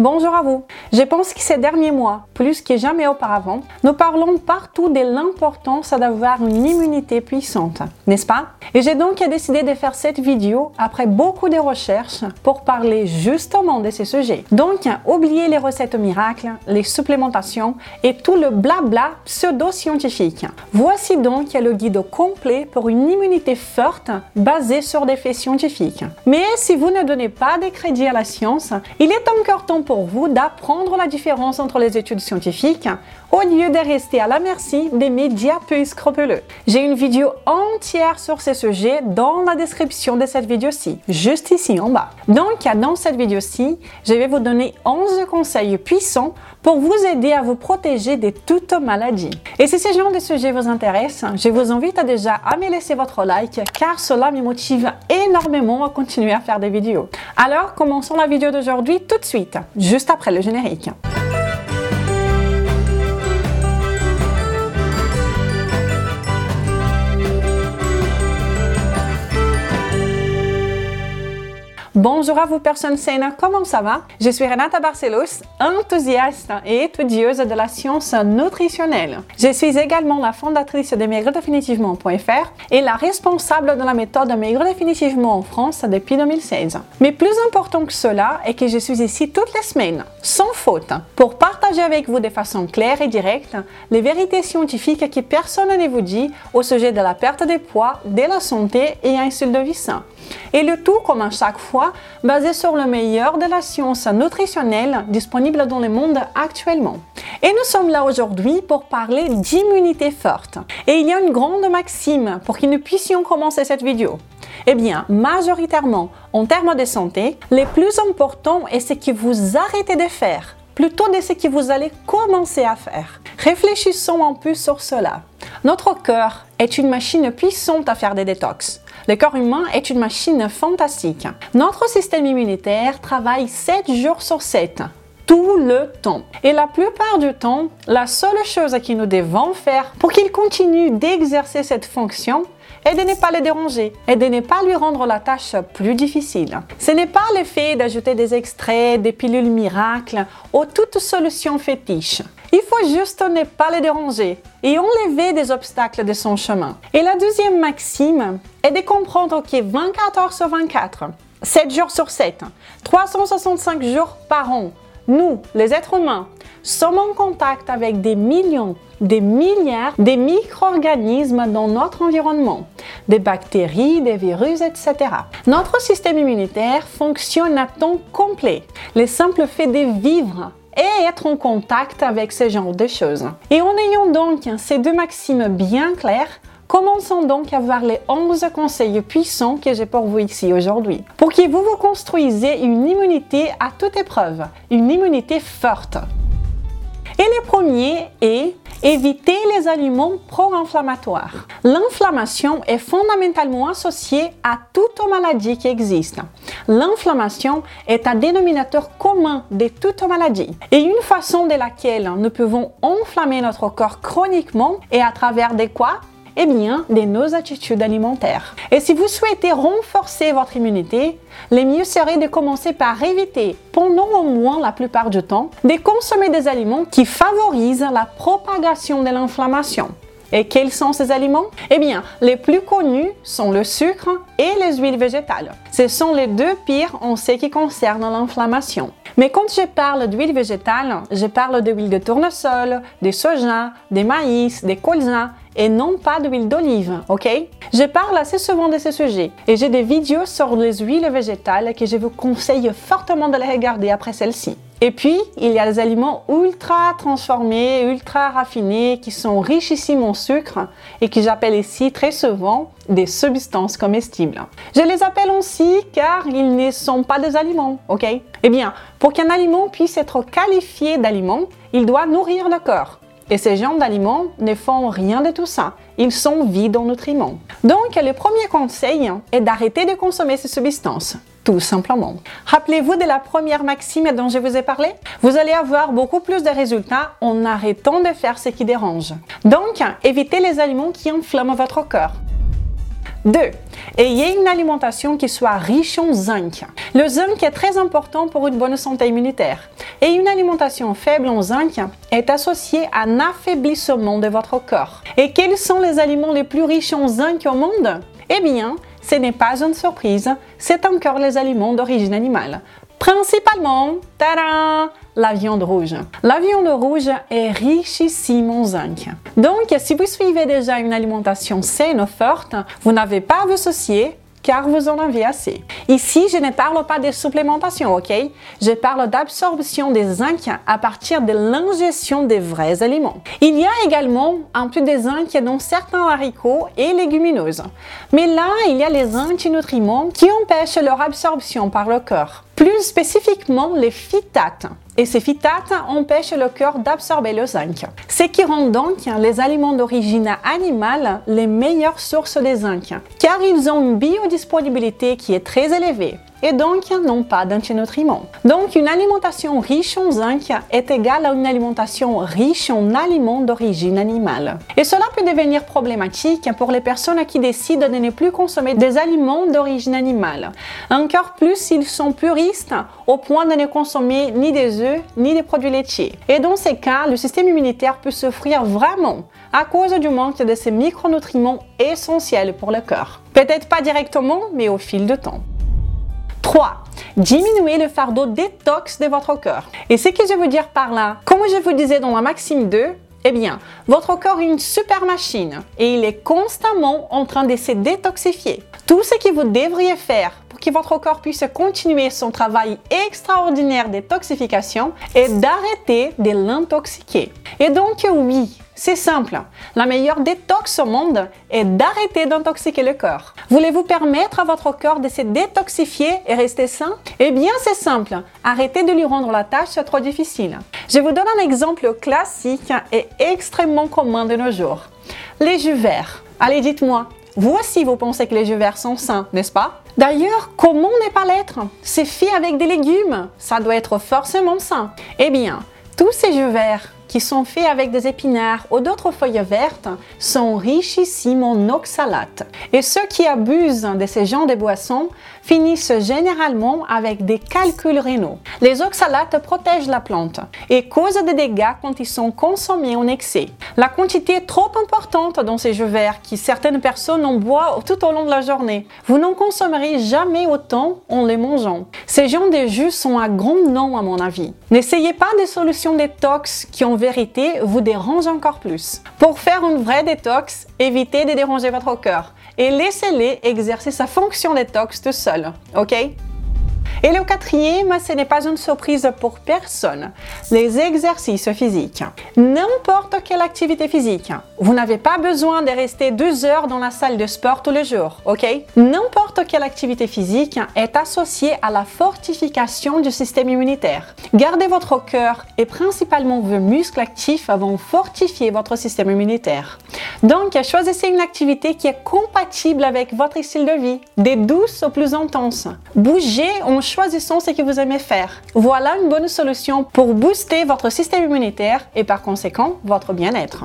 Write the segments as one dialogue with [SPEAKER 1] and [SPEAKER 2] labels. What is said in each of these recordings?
[SPEAKER 1] Bonjour à vous. Je pense que ces derniers mois, plus que jamais auparavant, nous parlons partout de l'importance d'avoir une immunité puissante, n'est-ce pas? Et j'ai donc décidé de faire cette vidéo après beaucoup de recherches pour parler justement de ces sujets. Donc, oubliez les recettes miracles, les supplémentations et tout le blabla pseudo-scientifique. Voici donc le guide complet pour une immunité forte basée sur des faits scientifiques. Mais si vous ne donnez pas de crédit à la science, il est encore temps pour vous d'apprendre la différence entre les études scientifiques au lieu de rester à la merci des médias peu scrupuleux. J'ai une vidéo entière sur ce sujet dans la description de cette vidéo-ci, juste ici en bas. Donc, dans cette vidéo-ci, je vais vous donner 11 conseils puissants pour vous aider à vous protéger de toute maladie. Et si ce genre de sujet vous intéresse, je vous invite à déjà à me laisser votre like car cela me motive énormément à continuer à faire des vidéos. Alors, commençons la vidéo d'aujourd'hui tout de suite, juste après le générique. Bonjour à vous personnes saines, comment ça va? Je suis Renata Barcelos, enthousiaste et étudieuse de la science nutritionnelle. Je suis également la fondatrice de maigredéfinitivement.fr et la responsable de la méthode Maigre Définitivement en France depuis 2016. Mais plus important que cela est que je suis ici toutes les semaines, sans faute, pour partager avec vous de façon claire et directe les vérités scientifiques que personne ne vous dit au sujet de la perte de poids, de la santé et un de vie sain. Et le tout, comme à chaque fois, basé sur le meilleur de la science nutritionnelle disponible dans le monde actuellement. Et nous sommes là aujourd'hui pour parler d'immunité forte. Et il y a une grande maxime pour que nous puissions commencer cette vidéo. Eh bien, majoritairement, en termes de santé, le plus important est ce que vous arrêtez de faire, plutôt de ce que vous allez commencer à faire. Réfléchissons un peu sur cela. Notre cœur est une machine puissante à faire des détox. Le corps humain est une machine fantastique. Notre système immunitaire travaille 7 jours sur 7 tout le temps. Et la plupart du temps, la seule chose que nous devons faire pour qu'il continue d'exercer cette fonction est de ne pas le déranger et de ne pas lui rendre la tâche plus difficile. Ce n'est pas le fait d'ajouter des extraits, des pilules miracles ou toute solution fétiche. Il faut juste ne pas le déranger et enlever des obstacles de son chemin. Et la deuxième maxime est de comprendre que 24 heures sur 24, 7 jours sur 7, 365 jours par an, nous, les êtres humains, sommes en contact avec des millions, des milliards de micro-organismes dans notre environnement, des bactéries, des virus, etc. Notre système immunitaire fonctionne à temps complet. Le simple fait de vivre et être en contact avec ce genre de choses. Et en ayant donc ces deux maximes bien claires, Commençons donc à voir les 11 conseils puissants que j'ai pour vous ici aujourd'hui, pour que vous vous construisez une immunité à toute épreuve, une immunité forte. Et le premier est éviter les aliments pro-inflammatoires. L'inflammation est fondamentalement associée à toute maladie qui existe. L'inflammation est un dénominateur commun de toute maladie. Et une façon de laquelle nous pouvons enflammer notre corps chroniquement est à travers des quoi eh bien, de nos attitudes alimentaires. Et si vous souhaitez renforcer votre immunité, le mieux serait de commencer par éviter, pendant au moins la plupart du temps, de consommer des aliments qui favorisent la propagation de l'inflammation. Et quels sont ces aliments? Eh bien, les plus connus sont le sucre et les huiles végétales. Ce sont les deux pires en ce qui concerne l'inflammation. Mais quand je parle d'huile végétale, je parle d'huile de tournesol, de soja, de maïs, de colza et non pas d'huile d'olive, ok? Je parle assez souvent de ce sujet et j'ai des vidéos sur les huiles végétales que je vous conseille fortement de les regarder après celle-ci. Et puis, il y a des aliments ultra transformés, ultra raffinés, qui sont richissimes en sucre et que j'appelle ici très souvent des substances comestibles. Je les appelle aussi car ils ne sont pas des aliments, ok? Eh bien, pour qu'un aliment puisse être qualifié d'aliment, il doit nourrir le corps. Et ces genres d'aliments ne font rien de tout ça. Ils sont vides en nutriments. Donc, le premier conseil est d'arrêter de consommer ces substances. Tout simplement. Rappelez-vous de la première maxime dont je vous ai parlé? Vous allez avoir beaucoup plus de résultats en arrêtant de faire ce qui dérange. Donc, évitez les aliments qui enflamment votre corps. 2. Ayez une alimentation qui soit riche en zinc. Le zinc est très important pour une bonne santé immunitaire. Et une alimentation faible en zinc est associée à un affaiblissement de votre corps. Et quels sont les aliments les plus riches en zinc au monde? Eh bien, ce n'est pas une surprise, c'est encore les aliments d'origine animale. Principalement, tada, la viande rouge. La viande rouge est richissime en zinc. Donc, si vous suivez déjà une alimentation saine forte, vous n'avez pas à vous associer car vous en avez assez. Ici, je ne parle pas de supplémentation, ok? Je parle d'absorption des zinc à partir de l'ingestion des vrais aliments. Il y a également un peu de zinc dans certains haricots et légumineuses. Mais là, il y a les antinutriments qui empêchent leur absorption par le corps. Plus spécifiquement, les phytates. Et ces phytates empêchent le corps d'absorber le zinc. Ce qui rend donc les aliments d'origine animale les meilleures sources de zinc, car ils ont une biodisponibilité qui est très élevée et donc n'ont pas d'antinutriments. Donc une alimentation riche en zinc est égale à une alimentation riche en aliments d'origine animale. Et cela peut devenir problématique pour les personnes qui décident de ne plus consommer des aliments d'origine animale. Encore plus s'ils sont puristes au point de ne consommer ni des œufs ni des produits laitiers. Et dans ces cas, le système immunitaire peut souffrir vraiment à cause du manque de ces micronutriments essentiels pour le corps. Peut-être pas directement, mais au fil du temps. 3. Diminuer le fardeau détox de votre corps. Et ce que je veux dire par là, comme je vous disais dans la Maxime 2, eh bien, votre corps est une super machine et il est constamment en train de se détoxifier. Tout ce que vous devriez faire que votre corps puisse continuer son travail extraordinaire de détoxification est d'arrêter de l'intoxiquer. Et donc oui, c'est simple. La meilleure détox au monde est d'arrêter d'intoxiquer le corps. Voulez-vous permettre à votre corps de se détoxifier et rester sain? Eh bien, c'est simple. Arrêtez de lui rendre la tâche trop difficile. Je vous donne un exemple classique et extrêmement commun de nos jours. Les jus verts. Allez, dites-moi, aussi vous pensez que les jus verts sont sains, n'est-ce pas? D'ailleurs, comment ne pas l'être? C'est fait avec des légumes. Ça doit être forcément sain. Eh bien, tous ces jus verts qui sont faits avec des épinards ou d'autres feuilles vertes sont richissimes en oxalates. Et ceux qui abusent de ces genres de boissons finissent généralement avec des calculs rénaux. Les oxalates protègent la plante et causent des dégâts quand ils sont consommés en excès. La quantité trop importante dans ces jus verts que certaines personnes en boivent tout au long de la journée. Vous n'en consommerez jamais autant en les mangeant. Ces genres de jus sont à grand nom à mon avis. N'essayez pas des solutions détox qui en vérité vous dérangent encore plus. Pour faire une vraie détox, évitez de déranger votre cœur et laissez-les exercer sa fonction détox tout seul, ok? Et le quatrième, ce n'est pas une surprise pour personne, les exercices physiques. N'importe quelle activité physique. Vous n'avez pas besoin de rester deux heures dans la salle de sport tous les jours, ok? N'importe quelle activité physique est associée à la fortification du système immunitaire. Gardez votre cœur et principalement vos muscles actifs vont fortifier votre système immunitaire. Donc, choisissez une activité qui est compatible avec votre style de vie, des douces aux plus intenses. Bougez en choisissant ce que vous aimez faire. Voilà une bonne solution pour booster votre système immunitaire et par conséquent votre bien-être.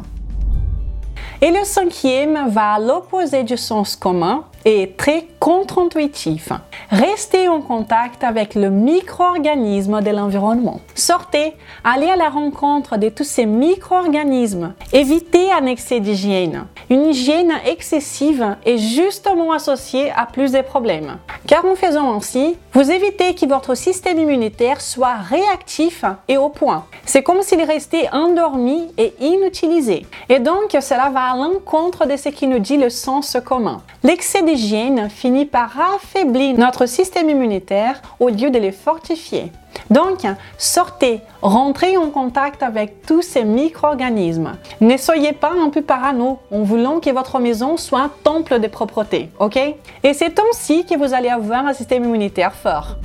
[SPEAKER 1] Et le cinquième va à l'opposé du sens commun et est très contre-intuitif. Restez en contact avec le micro-organisme de l'environnement. Sortez, allez à la rencontre de tous ces micro-organismes. Évitez un excès d'hygiène. Une hygiène excessive est justement associée à plus de problèmes. Car en faisant ainsi, vous évitez que votre système immunitaire soit réactif et au point. C'est comme s'il restait endormi et inutilisé. Et donc, cela va à l'encontre de ce qui nous dit le sens commun. L'excès d'hygiène finit par affaiblir notre système immunitaire au lieu de le fortifier. Donc, sortez, rentrez en contact avec tous ces micro-organismes. Ne soyez pas un peu parano en voulant que votre maison soit un temple de propreté, ok? Et c'est ainsi que vous allez avoir un système immunitaire fort.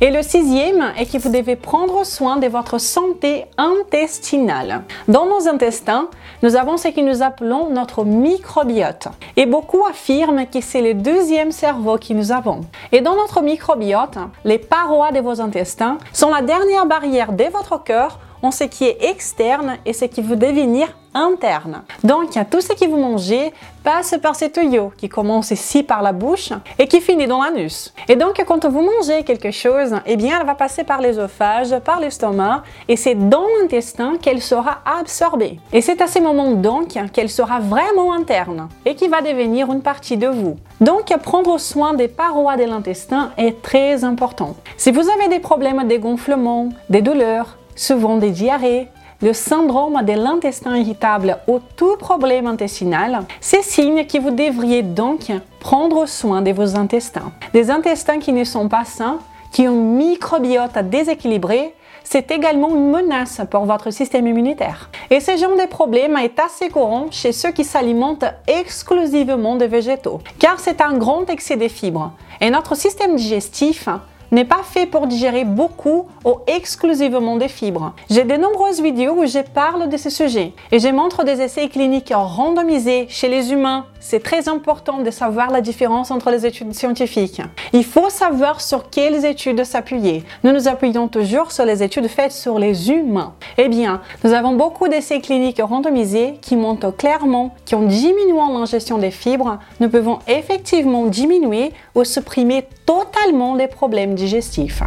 [SPEAKER 1] Et le sixième est que vous devez prendre soin de votre santé intestinale. Dans nos intestins, nous avons ce que nous appelons notre microbiote. Et beaucoup affirment que c'est le deuxième cerveau que nous avons. Et dans notre microbiote, les parois de vos intestins sont la dernière barrière de votre cœur en ce qui est externe et ce qui veut devenir interne. Donc, tout ce que vous mangez passe par ces tuyaux qui commencent ici par la bouche et qui finit dans l'anus. Et donc, quand vous mangez quelque chose, eh bien, elle va passer par l'œsophage, par l'estomac et c'est dans l'intestin qu'elle sera absorbée. Et c'est à ce moment donc qu'elle sera vraiment interne et qui va devenir une partie de vous. Donc, prendre soin des parois de l'intestin est très important. Si vous avez des problèmes de dégonflement, des douleurs, souvent des diarrhées, le syndrome de l'intestin irritable ou tout problème intestinal, c'est signe que vous devriez donc prendre soin de vos intestins. Des intestins qui ne sont pas sains, qui ont un microbiote déséquilibré, c'est également une menace pour votre système immunitaire. Et ce genre de problème est assez courant chez ceux qui s'alimentent exclusivement de végétaux, car c'est un grand excès de fibres. Et notre système digestif n'est pas fait pour digérer beaucoup ou exclusivement des fibres. J'ai de nombreuses vidéos où je parle de ce sujet et je montre des essais cliniques randomisés chez les humains. C'est très important de savoir la différence entre les études scientifiques. Il faut savoir sur quelles études s'appuyer. Nous nous appuyons toujours sur les études faites sur les humains. Eh bien, nous avons beaucoup d'essais cliniques randomisés qui montrent clairement qu'en diminuant l'ingestion des fibres, nous pouvons effectivement diminuer ou supprimer totalement les problèmes digestifs.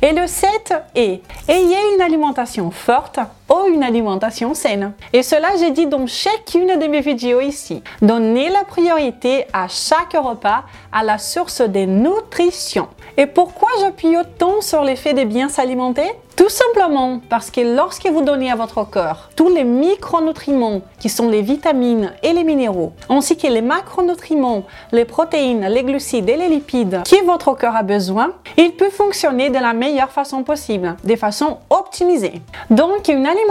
[SPEAKER 1] Et le 7 est ayez une alimentation forte ou une alimentation saine. Et cela, j'ai dit dans chacune de mes vidéos ici. Donnez la priorité à chaque repas à la source des nutritions. Et pourquoi j'appuie autant sur l'effet de bien s'alimenter tout simplement parce que lorsque vous donnez à votre corps tous les micronutriments qui sont les vitamines et les minéraux, ainsi que les macronutriments, les protéines, les glucides et les lipides que votre corps a besoin, il peut fonctionner de la meilleure façon possible, de façon optimisée. Donc une alimentation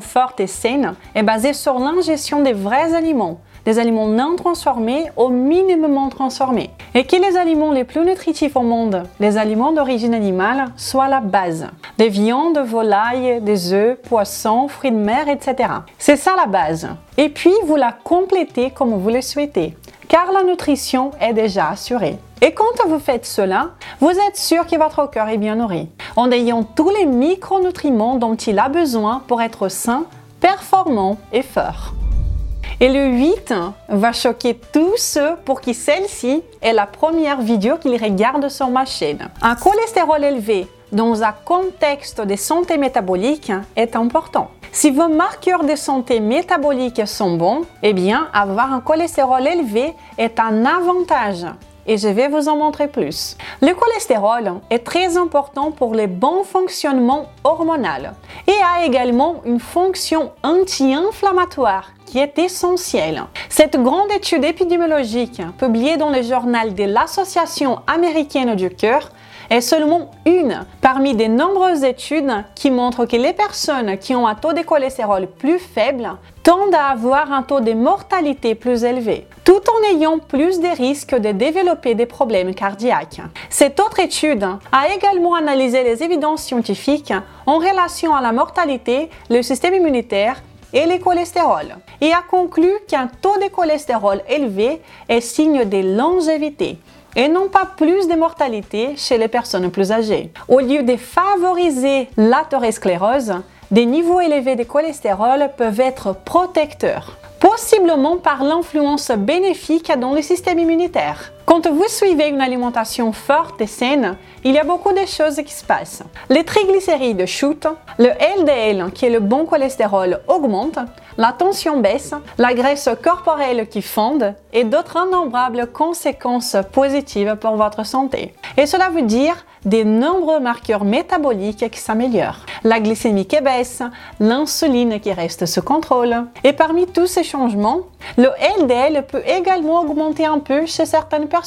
[SPEAKER 1] forte et saine est basée sur l'ingestion des vrais aliments, des aliments non transformés au minimum transformés. Et que les aliments les plus nutritifs au monde, les aliments d'origine animale, soient la base. Des viandes, volailles, des œufs, poissons, fruits de mer, etc. C'est ça la base. Et puis vous la complétez comme vous le souhaitez, car la nutrition est déjà assurée. Et quand vous faites cela, vous êtes sûr que votre cœur est bien nourri, en ayant tous les micronutriments dont il a besoin pour être sain, performant et fort. Et le 8 va choquer tous ceux pour qui celle-ci est la première vidéo qu'ils regardent sur ma chaîne. Un cholestérol élevé dans un contexte de santé métabolique est important. Si vos marqueurs de santé métabolique sont bons, eh bien, avoir un cholestérol élevé est un avantage et je vais vous en montrer plus. Le cholestérol est très important pour le bon fonctionnement hormonal et a également une fonction anti-inflammatoire qui est essentielle. Cette grande étude épidémiologique publiée dans le journal de l'Association américaine du cœur est seulement une parmi de nombreuses études qui montrent que les personnes qui ont un taux de cholestérol plus faible tendent à avoir un taux de mortalité plus élevé, tout en ayant plus de risques de développer des problèmes cardiaques. Cette autre étude a également analysé les évidences scientifiques en relation à la mortalité, le système immunitaire et le cholestérol et a conclu qu'un taux de cholestérol élevé est signe de longévité et non pas plus de mortalité chez les personnes plus âgées. Au lieu de favoriser l'athérosclérose, des niveaux élevés de cholestérol peuvent être protecteurs, possiblement par l'influence bénéfique dans le système immunitaire. Quand vous suivez une alimentation forte et saine, il y a beaucoup de choses qui se passent. Les triglycérides chutent, le LDL, qui est le bon cholestérol, augmente, la tension baisse, la graisse corporelle qui fonde et d'autres innombrables conséquences positives pour votre santé. Et cela veut dire des nombreux marqueurs métaboliques qui s'améliorent. La glycémie qui baisse, l'insuline qui reste sous contrôle. Et parmi tous ces changements, le LDL peut également augmenter un peu chez certaines personnes.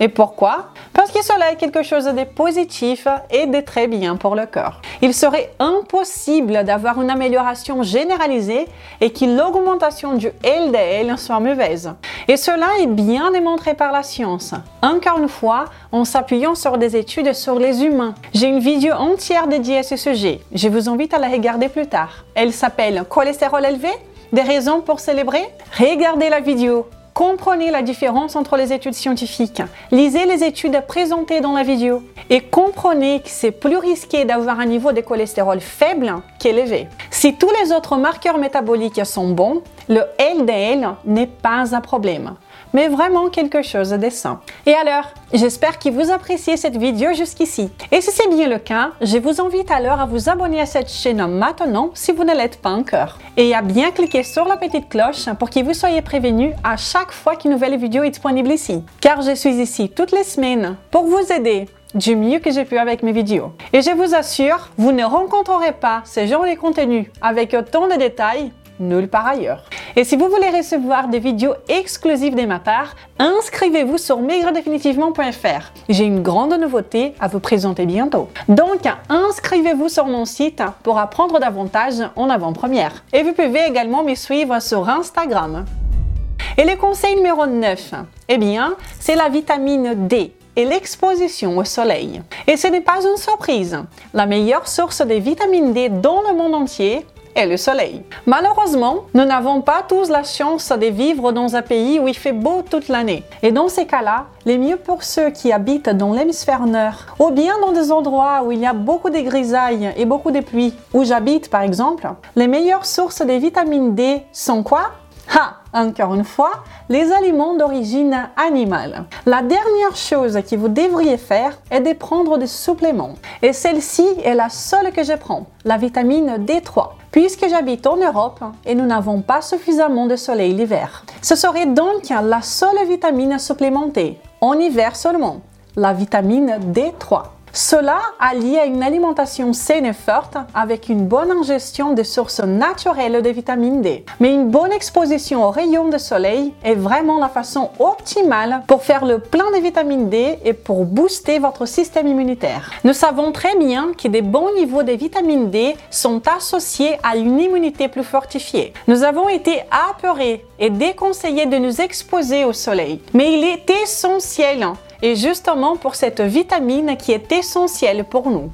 [SPEAKER 1] Et pourquoi? Parce que cela est quelque chose de positif et de très bien pour le corps. Il serait impossible d'avoir une amélioration généralisée et que l'augmentation du LDL soit mauvaise. Et cela est bien démontré par la science. Encore une fois, en s'appuyant sur des études sur les humains. J'ai une vidéo entière dédiée à ce sujet. Je vous invite à la regarder plus tard. Elle s'appelle Cholestérol élevé Des raisons pour célébrer? Regardez la vidéo Comprenez la différence entre les études scientifiques. Lisez les études présentées dans la vidéo. Et comprenez que c'est plus risqué d'avoir un niveau de cholestérol faible qu'élevé. Si tous les autres marqueurs métaboliques sont bons, le LDL n'est pas un problème mais vraiment quelque chose de sain. Et alors, j'espère que vous appréciez cette vidéo jusqu'ici. Et si c'est bien le cas, je vous invite alors à vous abonner à cette chaîne maintenant si vous ne l'êtes pas encore. Et à bien cliquer sur la petite cloche pour que vous soyez prévenus à chaque fois qu'une nouvelle vidéo est disponible ici. Car je suis ici toutes les semaines pour vous aider du mieux que j'ai pu avec mes vidéos. Et je vous assure, vous ne rencontrerez pas ce genre de contenu avec autant de détails nulle part ailleurs. Et si vous voulez recevoir des vidéos exclusives de ma part, inscrivez-vous sur maigredéfinitivement.fr. J'ai une grande nouveauté à vous présenter bientôt. Donc, inscrivez-vous sur mon site pour apprendre davantage en avant-première. Et vous pouvez également me suivre sur Instagram. Et le conseil numéro 9, eh bien, c'est la vitamine D et l'exposition au soleil. Et ce n'est pas une surprise. La meilleure source de vitamine D dans le monde entier et le soleil. Malheureusement, nous n'avons pas tous la chance de vivre dans un pays où il fait beau toute l'année. Et dans ces cas-là, les mieux pour ceux qui habitent dans l'hémisphère nord, ou bien dans des endroits où il y a beaucoup de grisailles et beaucoup de pluie, où j'habite par exemple, les meilleures sources de vitamine D sont quoi? Ha encore une fois, les aliments d'origine animale. La dernière chose que vous devriez faire est de prendre des suppléments. Et celle-ci est la seule que je prends, la vitamine D3 puisque j'habite en Europe et nous n'avons pas suffisamment de soleil l'hiver. Ce serait donc la seule vitamine supplémentée, en hiver seulement, la vitamine D3. Cela allié à une alimentation saine et forte avec une bonne ingestion de sources naturelles de vitamine D. Mais une bonne exposition aux rayons de soleil est vraiment la façon optimale pour faire le plein de vitamine D et pour booster votre système immunitaire. Nous savons très bien que des bons niveaux de vitamine D sont associés à une immunité plus fortifiée. Nous avons été apeurés et déconseillés de nous exposer au soleil. Mais il est essentiel et justement pour cette vitamine qui est essentielle pour nous.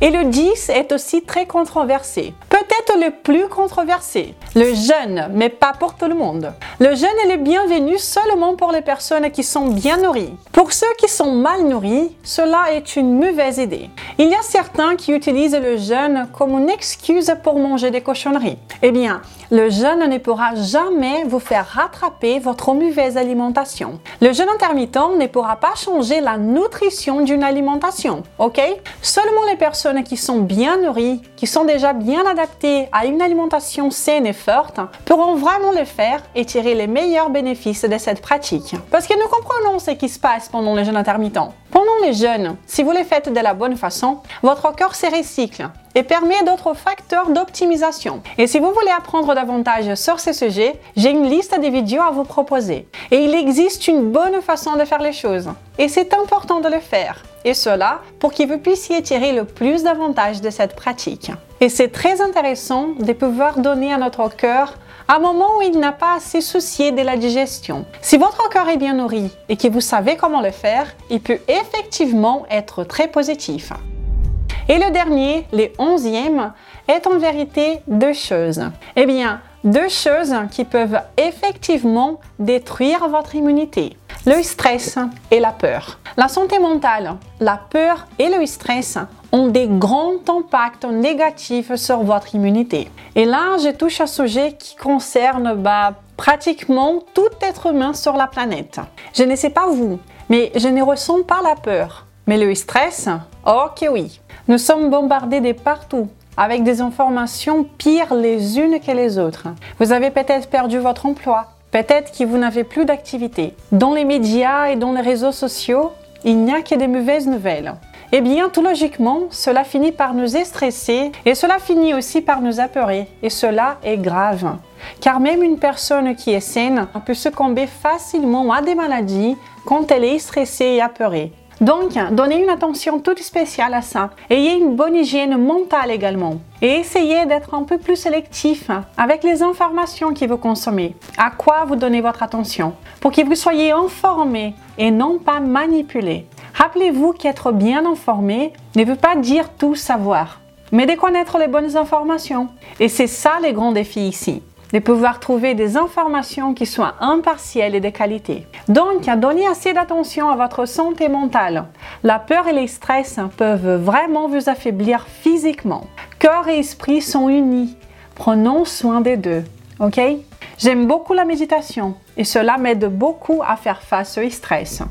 [SPEAKER 1] Et le 10 est aussi très controversé. Peut-être le plus controversé. Le jeûne, mais pas pour tout le monde. Le jeûne est le bienvenu seulement pour les personnes qui sont bien nourries. Pour ceux qui sont mal nourris, cela est une mauvaise idée. Il y a certains qui utilisent le jeûne comme une excuse pour manger des cochonneries. Eh bien, le jeûne ne pourra jamais vous faire rattraper votre mauvaise alimentation. Le jeûne intermittent ne pourra pas changer la nutrition d'une alimentation, ok? Seulement les personnes qui sont bien nourries, qui sont déjà bien adaptées à une alimentation saine et forte, pourront vraiment le faire et tirer les meilleurs bénéfices de cette pratique. Parce que nous comprenons ce qui se passe pendant le jeûne intermittent. Pendant les jeûnes, si vous les faites de la bonne façon, votre corps se recycle et permet d'autres facteurs d'optimisation. Et si vous voulez apprendre davantage sur ce sujet, j'ai une liste de vidéos à vous proposer. Et il existe une bonne façon de faire les choses. Et c'est important de le faire. Et cela pour que vous puissiez tirer le plus d'avantages de cette pratique. Et c'est très intéressant de pouvoir donner à notre cœur un moment où il n'a pas à se soucier de la digestion. Si votre corps est bien nourri et que vous savez comment le faire, il peut effectivement être très positif. Et le dernier, le onzième, est en vérité deux choses. Eh bien, deux choses qui peuvent effectivement détruire votre immunité. Le stress et la peur. La santé mentale, la peur et le stress ont des grands impacts négatifs sur votre immunité. Et là, je touche un sujet qui concerne bah, pratiquement tout être humain sur la planète. Je ne sais pas vous, mais je ne ressens pas la peur. Mais le stress, ok oui. Nous sommes bombardés de partout avec des informations pires les unes que les autres. Vous avez peut-être perdu votre emploi, peut-être que vous n'avez plus d'activité. Dans les médias et dans les réseaux sociaux, il n'y a que des mauvaises nouvelles. Eh bien, tout logiquement, cela finit par nous stresser et cela finit aussi par nous apeurer. Et cela est grave. Car même une personne qui est saine peut succomber facilement à des maladies quand elle est stressée et apeurée. Donc, donnez une attention toute spéciale à ça. Ayez une bonne hygiène mentale également. Et essayez d'être un peu plus sélectif avec les informations que vous consommez. À quoi vous donnez votre attention? Pour que vous soyez informé et non pas manipulé. Rappelez-vous qu'être bien informé ne veut pas dire tout savoir, mais de connaître les bonnes informations. Et c'est ça les grands défis ici de pouvoir trouver des informations qui soient impartielles et de qualité. Donc, donnez assez d'attention à votre santé mentale. La peur et les stress peuvent vraiment vous affaiblir physiquement. Cœur et esprit sont unis. Prenons soin des deux. OK? J'aime beaucoup la méditation et cela m'aide beaucoup à faire face au stress.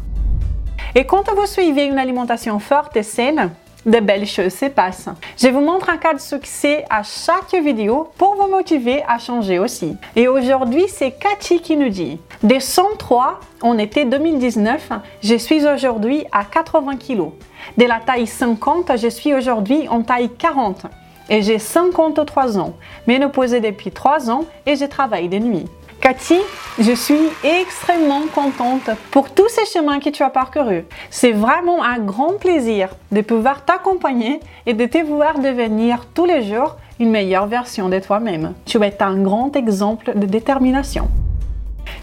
[SPEAKER 1] Et quand vous suivez une alimentation forte et saine, de belles choses se passent. Je vous montre un cas de succès à chaque vidéo pour vous motiver à changer aussi. Et aujourd'hui, c'est Cathy qui nous dit Des 103 en été 2019, je suis aujourd'hui à 80 kg. De la taille 50, je suis aujourd'hui en taille 40. Et j'ai 53 ans, mais posé depuis 3 ans et je travaille de nuit. Cathy, je suis extrêmement contente pour tous ces chemins que tu as parcourus. C'est vraiment un grand plaisir de pouvoir t'accompagner et de te voir devenir tous les jours une meilleure version de toi-même. Tu es un grand exemple de détermination.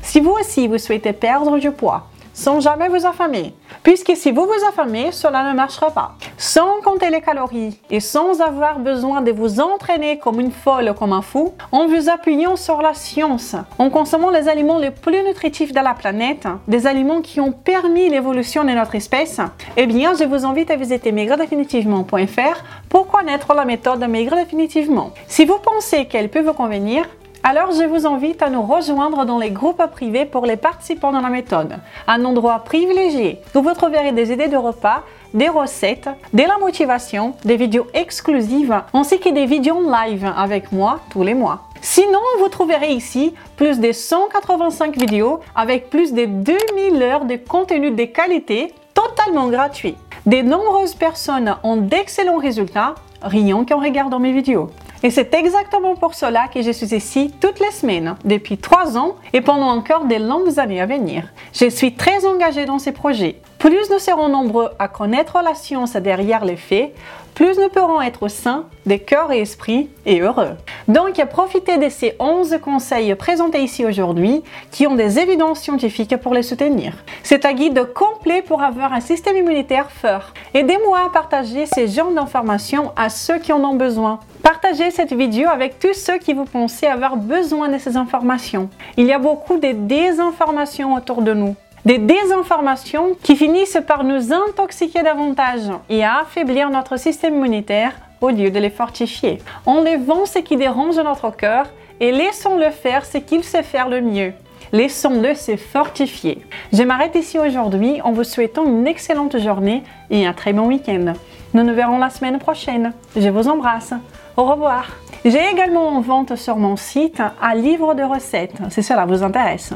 [SPEAKER 1] Si vous aussi vous souhaitez perdre du poids, sans jamais vous affamer. Puisque si vous vous affamez, cela ne marchera pas. Sans compter les calories et sans avoir besoin de vous entraîner comme une folle ou comme un fou, en vous appuyant sur la science, en consommant les aliments les plus nutritifs de la planète, des aliments qui ont permis l'évolution de notre espèce, eh bien, je vous invite à visiter maigredéfinitivement.fr pour connaître la méthode Maigre définitivement. Si vous pensez qu'elle peut vous convenir, alors je vous invite à nous rejoindre dans les groupes privés pour les participants dans la méthode, un endroit privilégié où vous trouverez des idées de repas, des recettes, de la motivation, des vidéos exclusives ainsi que des vidéos live avec moi tous les mois. Sinon, vous trouverez ici plus de 185 vidéos avec plus de 2000 heures de contenu de qualité totalement gratuit. De nombreuses personnes ont d'excellents résultats rien qu'en regardant mes vidéos. Et c'est exactement pour cela que je suis ici toutes les semaines, depuis trois ans et pendant encore des longues années à venir. Je suis très engagée dans ces projets. Plus nous serons nombreux à connaître la science derrière les faits, plus nous pourrons être sains de cœur et esprit et heureux. Donc, profitez de ces 11 conseils présentés ici aujourd'hui qui ont des évidences scientifiques pour les soutenir. C'est un guide complet pour avoir un système immunitaire fort. Aidez-moi à partager ces genres d'informations à ceux qui en ont besoin. Partagez cette vidéo avec tous ceux qui vous pensez avoir besoin de ces informations. Il y a beaucoup de désinformations autour de nous. Des désinformations qui finissent par nous intoxiquer davantage et à affaiblir notre système immunitaire au lieu de les fortifier. Enlevons ce qui dérange notre cœur et laissons-le faire ce qu'il sait faire le mieux. Laissons-le se fortifier. Je m'arrête ici aujourd'hui en vous souhaitant une excellente journée et un très bon week-end. Nous nous verrons la semaine prochaine. Je vous embrasse. Au revoir. J'ai également en vente sur mon site un livre de recettes, si cela vous intéresse.